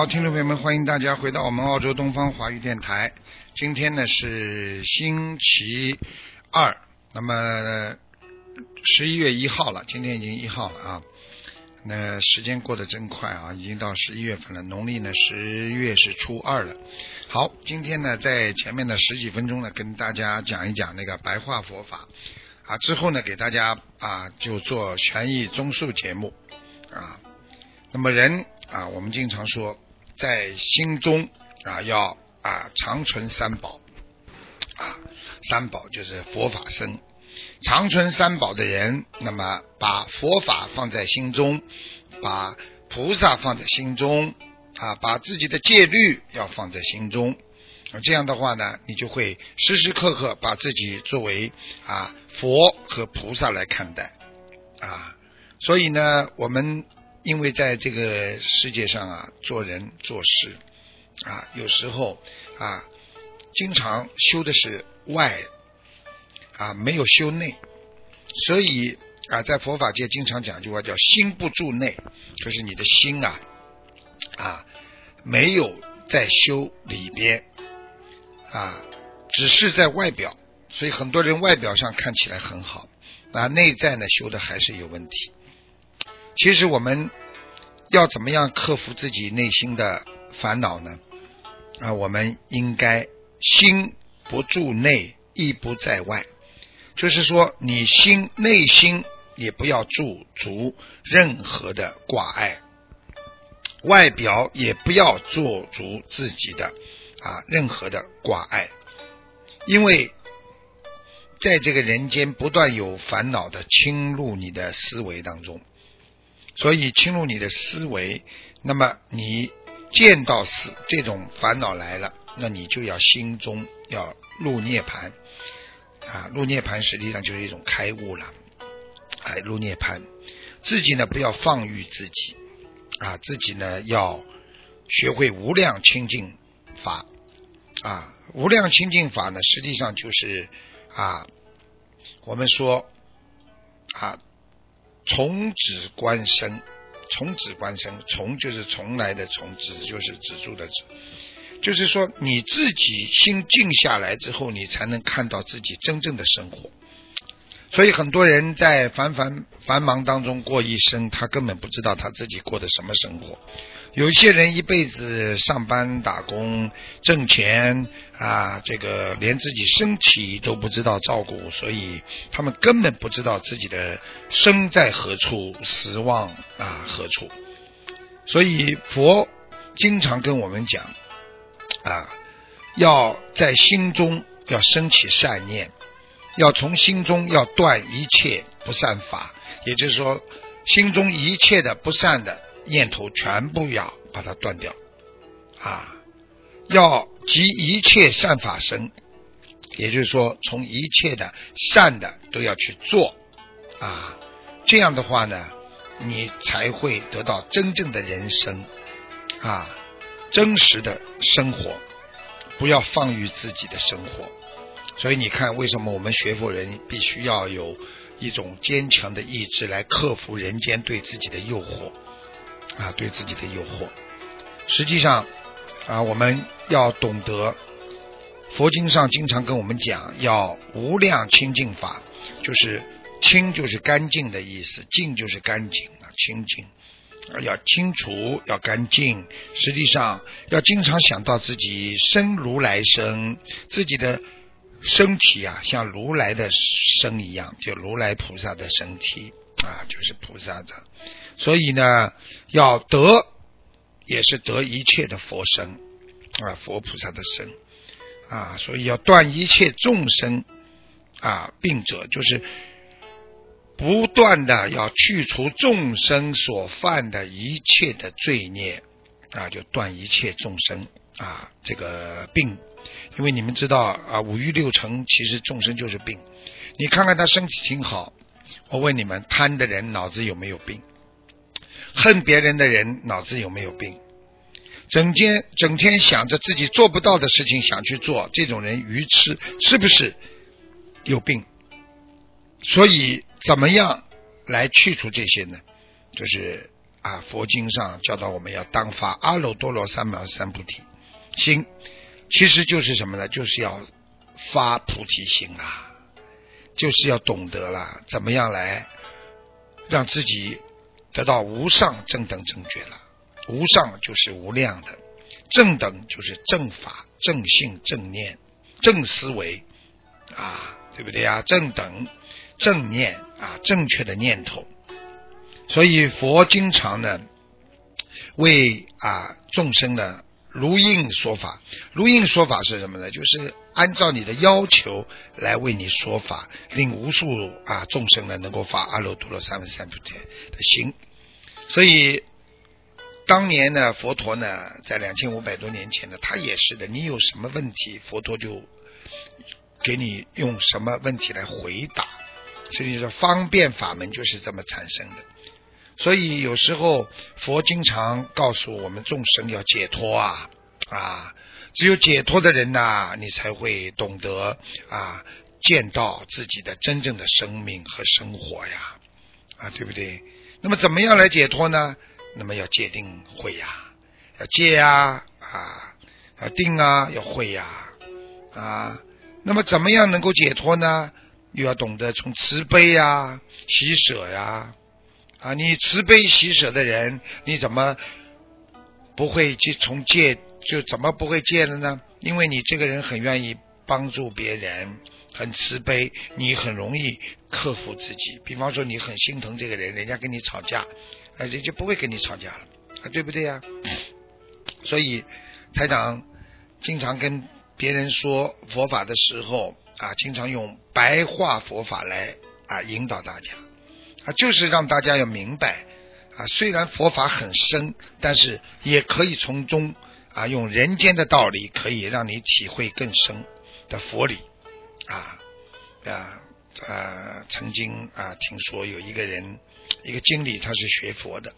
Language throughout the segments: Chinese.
好，听众朋友们，欢迎大家回到我们澳洲东方华语电台。今天呢是星期二，那么十一月一号了，今天已经一号了啊。那时间过得真快啊，已经到十一月份了，农历呢十月是初二了。好，今天呢在前面的十几分钟呢，跟大家讲一讲那个白话佛法啊，之后呢给大家啊就做权益综述节目啊。那么人啊，我们经常说在心中啊要啊长存三宝啊，三宝就是佛法僧。长存三宝的人，那么把佛法放在心中，把菩萨放在心中啊，把自己的戒律要放在心中。这样的话呢，你就会时时刻刻把自己作为啊佛和菩萨来看待啊。所以呢，我们因为在这个世界上啊，做人做事啊，有时候啊，经常修的是外。啊，没有修内，所以啊，在佛法界经常讲一句话叫“心不住内”，就是你的心啊啊没有在修里边啊，只是在外表，所以很多人外表上看起来很好，啊，内在呢修的还是有问题。其实我们要怎么样克服自己内心的烦恼呢？啊，我们应该心不住内，意不在外。就是说，你心内心也不要驻足任何的挂碍，外表也不要做足自己的啊任何的挂碍，因为在这个人间不断有烦恼的侵入你的思维当中，所以侵入你的思维，那么你见到死这种烦恼来了，那你就要心中要入涅盘。啊，入涅盘实际上就是一种开悟了，哎，入涅盘，自己呢不要放御自己，啊，自己呢要学会无量清净法，啊，无量清净法呢实际上就是啊，我们说啊，从止观生，从止观生，从就是从来的从，止就是止住的止。就是说，你自己心静下来之后，你才能看到自己真正的生活。所以很多人在繁繁繁忙当中过一生，他根本不知道他自己过的什么生活。有些人一辈子上班打工挣钱啊，这个连自己身体都不知道照顾，所以他们根本不知道自己的生在何处，死亡啊何处。所以佛经常跟我们讲。啊，要在心中要升起善念，要从心中要断一切不善法，也就是说，心中一切的不善的念头全部要把它断掉。啊，要集一切善法生，也就是说，从一切的善的都要去做。啊，这样的话呢，你才会得到真正的人生。啊。真实的生活，不要放于自己的生活。所以你看，为什么我们学佛人必须要有一种坚强的意志来克服人间对自己的诱惑啊，对自己的诱惑。实际上啊，我们要懂得佛经上经常跟我们讲，要无量清净法，就是清就是干净的意思，净就是干净啊，清净。要清除，要干净。实际上，要经常想到自己生如来生，自己的身体啊，像如来的生一样，就如来菩萨的身体啊，就是菩萨的。所以呢，要得也是得一切的佛身啊，佛菩萨的身啊。所以要断一切众生啊病者，就是。不断的要去除众生所犯的一切的罪孽啊，就断一切众生啊这个病，因为你们知道啊，五欲六尘其实众生就是病。你看看他身体挺好，我问你们，贪的人脑子有没有病？恨别人的人脑子有没有病？整天整天想着自己做不到的事情想去做，这种人愚痴是不是有病？所以怎么样来去除这些呢？就是啊，佛经上教导我们要当发阿耨多罗三藐三菩提心，其实就是什么呢？就是要发菩提心啊，就是要懂得了怎么样来让自己得到无上正等正觉了。无上就是无量的，正等就是正法、正性、正念、正思维啊，对不对呀？正等。正念啊，正确的念头，所以佛经常呢为啊众生呢如应说法。如应说法是什么呢？就是按照你的要求来为你说法，令无数啊众生呢能够发阿耨多罗三藐三菩提的心。所以当年呢，佛陀呢在两千五百多年前呢，他也是的。你有什么问题，佛陀就给你用什么问题来回答。所以说，方便法门就是这么产生的。所以有时候佛经常告诉我们众生要解脱啊啊，只有解脱的人呐，你才会懂得啊，见到自己的真正的生命和生活呀啊，对不对？那么怎么样来解脱呢？那么要戒定慧呀，要戒呀啊，要定啊，要慧呀啊。那么怎么样能够解脱呢？又要懂得从慈悲呀、喜舍呀啊！你慈悲喜舍的人，你怎么不会去从戒就怎么不会戒了呢？因为你这个人很愿意帮助别人，很慈悲，你很容易克服自己。比方说，你很心疼这个人，人家跟你吵架，啊，人就不会跟你吵架了，啊，对不对呀？所以台长经常跟别人说佛法的时候。啊，经常用白话佛法来啊引导大家啊，就是让大家要明白啊，虽然佛法很深，但是也可以从中啊用人间的道理，可以让你体会更深的佛理啊啊啊！曾经啊听说有一个人，一个经理，他是学佛的，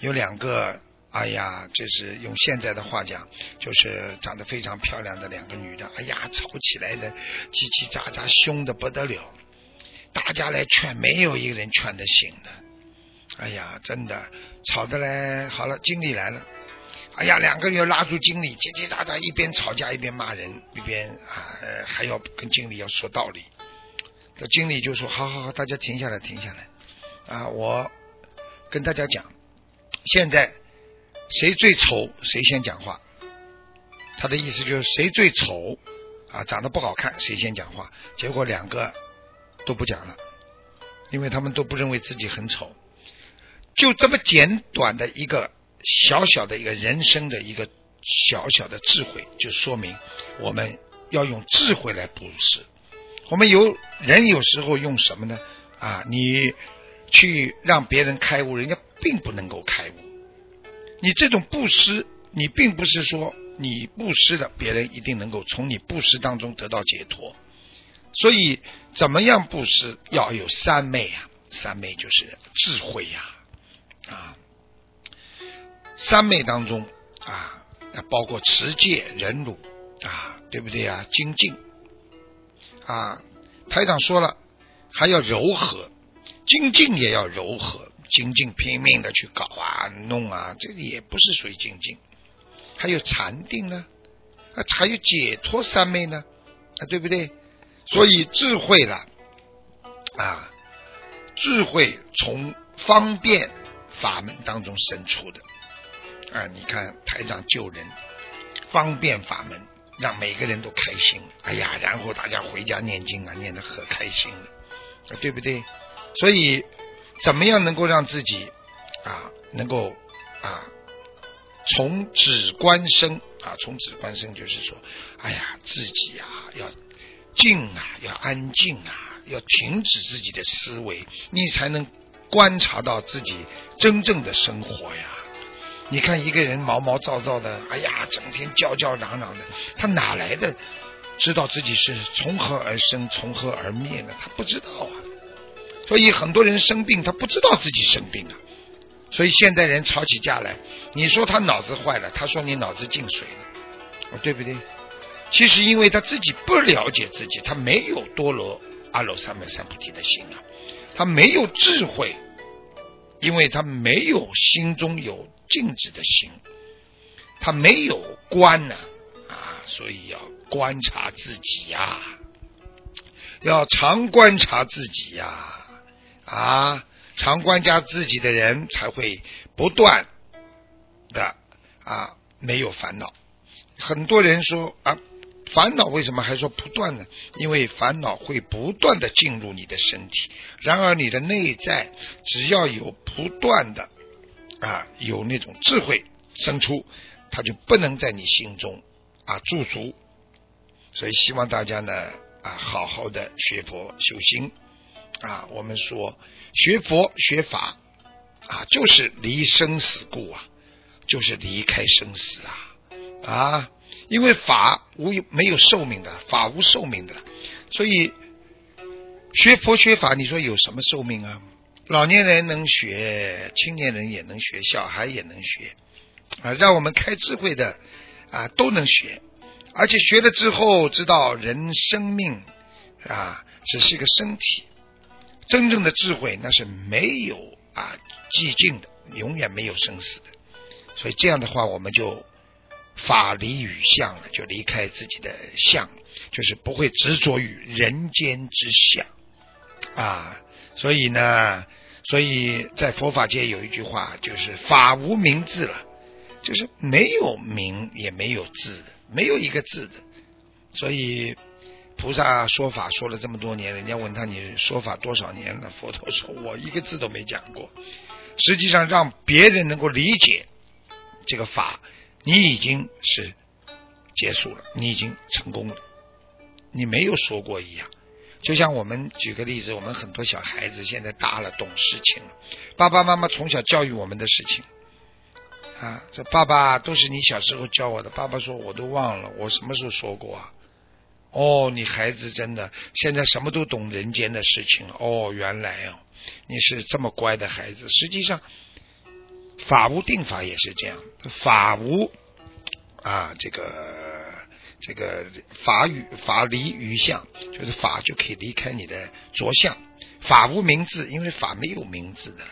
有两个。哎呀，这是用现在的话讲，就是长得非常漂亮的两个女的。哎呀，吵起来的叽叽喳喳，凶的不得了。大家来劝，没有一个人劝得醒的。哎呀，真的吵得来。好了，经理来了。哎呀，两个人拉住经理，叽叽喳喳，一边吵架一边骂人，一边啊还要跟经理要说道理。这经理就说：“好好好，大家停下来，停下来。啊，我跟大家讲，现在。”谁最丑，谁先讲话。他的意思就是谁最丑啊，长得不好看，谁先讲话。结果两个都不讲了，因为他们都不认为自己很丑。就这么简短的一个小小的一个人生的一个小小的智慧，就说明我们要用智慧来布施。我们有人有时候用什么呢？啊，你去让别人开悟，人家并不能够开悟。你这种布施，你并不是说你布施了，别人一定能够从你布施当中得到解脱。所以，怎么样布施要有三昧啊？三昧就是智慧呀，啊，三昧当中啊，包括持戒、忍辱啊，对不对啊？精进啊，台长说了，还要柔和，精进也要柔和。精进拼命的去搞啊弄啊，这个也不是属于精进。还有禅定呢，啊，还有解脱三昧呢，啊，对不对？所以智慧了啊，智慧从方便法门当中生出的啊。你看台长救人，方便法门让每个人都开心。哎呀，然后大家回家念经啊，念得可开心了，对不对？所以。怎么样能够让自己啊能够啊从止观生啊从止观生就是说，哎呀自己啊要静啊要安静啊要停止自己的思维，你才能观察到自己真正的生活呀。你看一个人毛毛躁躁的，哎呀，整天叫叫嚷嚷的，他哪来的知道自己是从何而生，从何而灭呢？他不知道啊。所以很多人生病，他不知道自己生病啊。所以现代人吵起架来，你说他脑子坏了，他说你脑子进水了，对不对？其实因为他自己不了解自己，他没有多罗阿罗三藐三菩提的心啊，他没有智慧，因为他没有心中有静止的心，他没有观呢啊，所以要观察自己呀，要常观察自己呀。啊，常观察自己的人才会不断的啊没有烦恼。很多人说啊，烦恼为什么还说不断呢？因为烦恼会不断的进入你的身体。然而你的内在只要有不断的啊有那种智慧生出，它就不能在你心中啊驻足。所以希望大家呢啊好好的学佛修心。啊，我们说学佛学法啊，就是离生死故啊，就是离开生死啊啊！因为法无没有寿命的，法无寿命的，所以学佛学法，你说有什么寿命啊？老年人能学，青年人也能学，小孩也能学啊，让我们开智慧的啊都能学，而且学了之后知道人生命啊只是一个身体。真正的智慧那是没有啊寂静的，永远没有生死的。所以这样的话，我们就法离与相了，就离开自己的相，就是不会执着于人间之相啊。所以呢，所以在佛法界有一句话，就是法无名字了，就是没有名也没有字，没有一个字的。所以。菩萨说法说了这么多年，人家问他你说法多少年了？佛陀说我一个字都没讲过。实际上让别人能够理解这个法，你已经是结束了，你已经成功了，你没有说过一样。就像我们举个例子，我们很多小孩子现在大了，懂事情了，爸爸妈妈从小教育我们的事情啊，这爸爸都是你小时候教我的。爸爸说我都忘了，我什么时候说过啊？哦，你孩子真的现在什么都懂人间的事情了。哦，原来哦，你是这么乖的孩子。实际上，法无定法也是这样，法无啊，这个这个法与法离于相，就是法就可以离开你的着相。法无名字，因为法没有名字的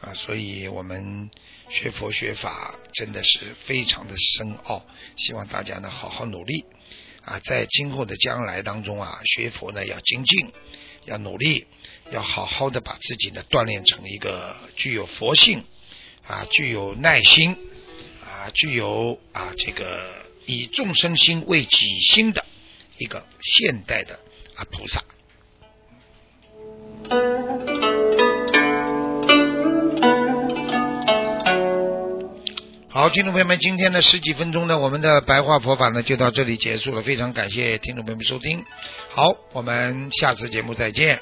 啊，所以我们学佛学法真的是非常的深奥，希望大家呢好好努力。啊，在今后的将来当中啊，学佛呢要精进，要努力，要好好的把自己呢锻炼成一个具有佛性啊，具有耐心啊，具有啊这个以众生心为己心的一个现代的啊菩萨。好，听众朋友们，今天的十几分钟的我们的白话佛法呢，就到这里结束了。非常感谢听众朋友们收听，好，我们下次节目再见。